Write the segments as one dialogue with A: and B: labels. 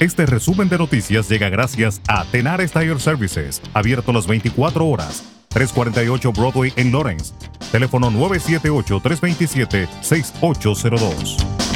A: Este resumen de noticias llega gracias a Tenar Tire Services, abierto las 24 horas, 348 Broadway en Lawrence. Teléfono 978-327-6802.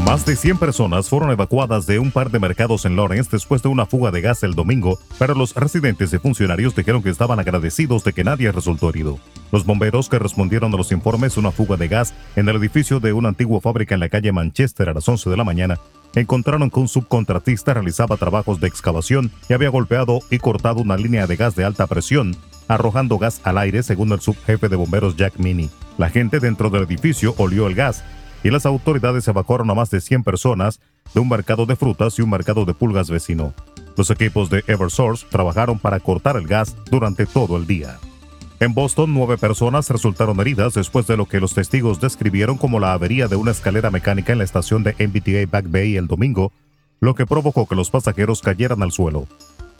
A: Más de 100 personas fueron evacuadas de un par de mercados en Lawrence después de una fuga de gas el domingo, pero los residentes y funcionarios dijeron que estaban agradecidos de que nadie resultó herido. Los bomberos que respondieron a los informes de una fuga de gas en el edificio de una antigua fábrica en la calle Manchester a las 11 de la mañana encontraron que un subcontratista realizaba trabajos de excavación y había golpeado y cortado una línea de gas de alta presión, arrojando gas al aire según el subjefe de bomberos Jack Mini. La gente dentro del edificio olió el gas y las autoridades evacuaron a más de 100 personas de un mercado de frutas y un mercado de pulgas vecino. Los equipos de Eversource trabajaron para cortar el gas durante todo el día. En Boston, nueve personas resultaron heridas después de lo que los testigos describieron como la avería de una escalera mecánica en la estación de MBTA Back Bay el domingo, lo que provocó que los pasajeros cayeran al suelo.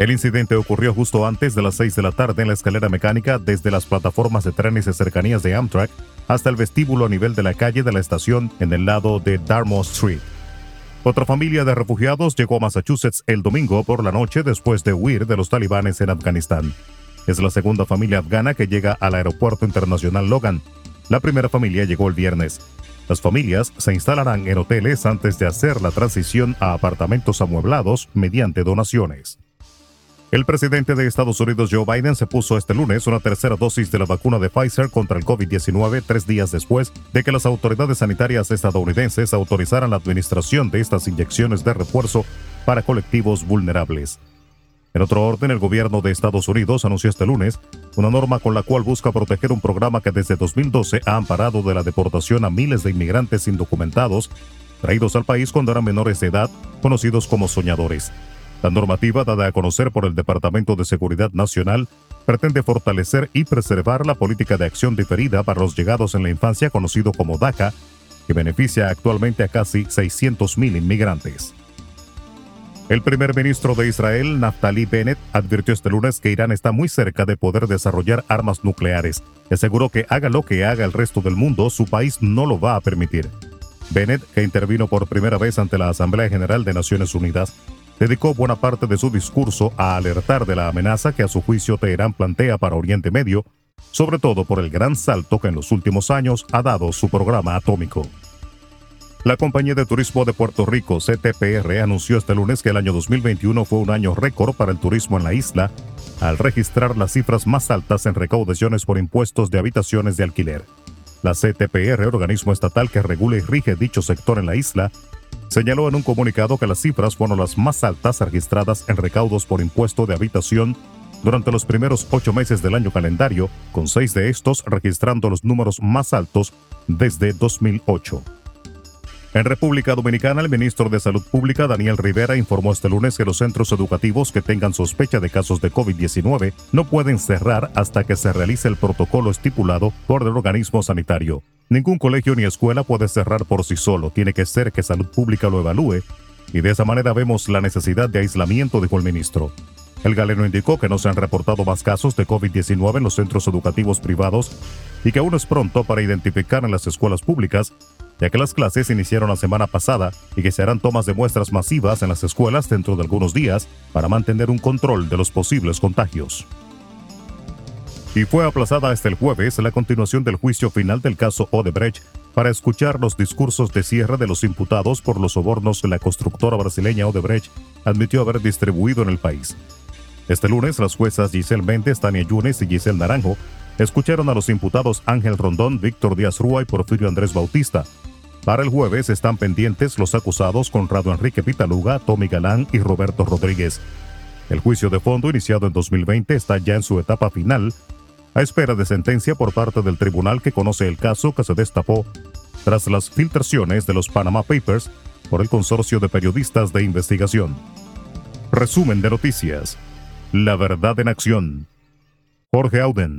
A: El incidente ocurrió justo antes de las 6 de la tarde en la escalera mecánica desde las plataformas de trenes de cercanías de Amtrak hasta el vestíbulo a nivel de la calle de la estación en el lado de Dartmouth Street. Otra familia de refugiados llegó a Massachusetts el domingo por la noche después de huir de los talibanes en Afganistán. Es la segunda familia afgana que llega al aeropuerto internacional Logan. La primera familia llegó el viernes. Las familias se instalarán en hoteles antes de hacer la transición a apartamentos amueblados mediante donaciones. El presidente de Estados Unidos, Joe Biden, se puso este lunes una tercera dosis de la vacuna de Pfizer contra el COVID-19 tres días después de que las autoridades sanitarias estadounidenses autorizaran la administración de estas inyecciones de refuerzo para colectivos vulnerables. En otro orden, el gobierno de Estados Unidos anunció este lunes una norma con la cual busca proteger un programa que desde 2012 ha amparado de la deportación a miles de inmigrantes indocumentados traídos al país cuando eran menores de edad, conocidos como soñadores. La normativa dada a conocer por el Departamento de Seguridad Nacional pretende fortalecer y preservar la política de acción diferida para los llegados en la infancia conocido como DACA, que beneficia actualmente a casi 600.000 inmigrantes. El primer ministro de Israel, Naftali Bennett, advirtió este lunes que Irán está muy cerca de poder desarrollar armas nucleares y aseguró que haga lo que haga el resto del mundo, su país no lo va a permitir. Bennett, que intervino por primera vez ante la Asamblea General de Naciones Unidas, dedicó buena parte de su discurso a alertar de la amenaza que a su juicio Teherán plantea para Oriente Medio, sobre todo por el gran salto que en los últimos años ha dado su programa atómico. La compañía de turismo de Puerto Rico, CTPR, anunció este lunes que el año 2021 fue un año récord para el turismo en la isla, al registrar las cifras más altas en recaudaciones por impuestos de habitaciones de alquiler. La CTPR, organismo estatal que regula y rige dicho sector en la isla, señaló en un comunicado que las cifras fueron las más altas registradas en recaudos por impuesto de habitación durante los primeros ocho meses del año calendario, con seis de estos registrando los números más altos desde 2008. En República Dominicana, el ministro de Salud Pública, Daniel Rivera, informó este lunes que los centros educativos que tengan sospecha de casos de COVID-19 no pueden cerrar hasta que se realice el protocolo estipulado por el organismo sanitario. Ningún colegio ni escuela puede cerrar por sí solo, tiene que ser que salud pública lo evalúe, y de esa manera vemos la necesidad de aislamiento, dijo el ministro. El galeno indicó que no se han reportado más casos de COVID-19 en los centros educativos privados y que aún es pronto para identificar en las escuelas públicas, ya que las clases iniciaron la semana pasada y que se harán tomas de muestras masivas en las escuelas dentro de algunos días para mantener un control de los posibles contagios y fue aplazada hasta el jueves la continuación del juicio final del caso Odebrecht para escuchar los discursos de cierre de los imputados por los sobornos que la constructora brasileña Odebrecht admitió haber distribuido en el país. Este lunes, las juezas Giselle Méndez, Tania Yunes y Giselle Naranjo escucharon a los imputados Ángel Rondón, Víctor Díaz Rúa y Porfirio Andrés Bautista. Para el jueves están pendientes los acusados Conrado Enrique Pitaluga, Tommy Galán y Roberto Rodríguez. El juicio de fondo iniciado en 2020 está ya en su etapa final a espera de sentencia por parte del tribunal que conoce el caso que se destapó tras las filtraciones de los Panama Papers por el consorcio de periodistas de investigación. Resumen de noticias. La verdad en acción. Jorge Auden.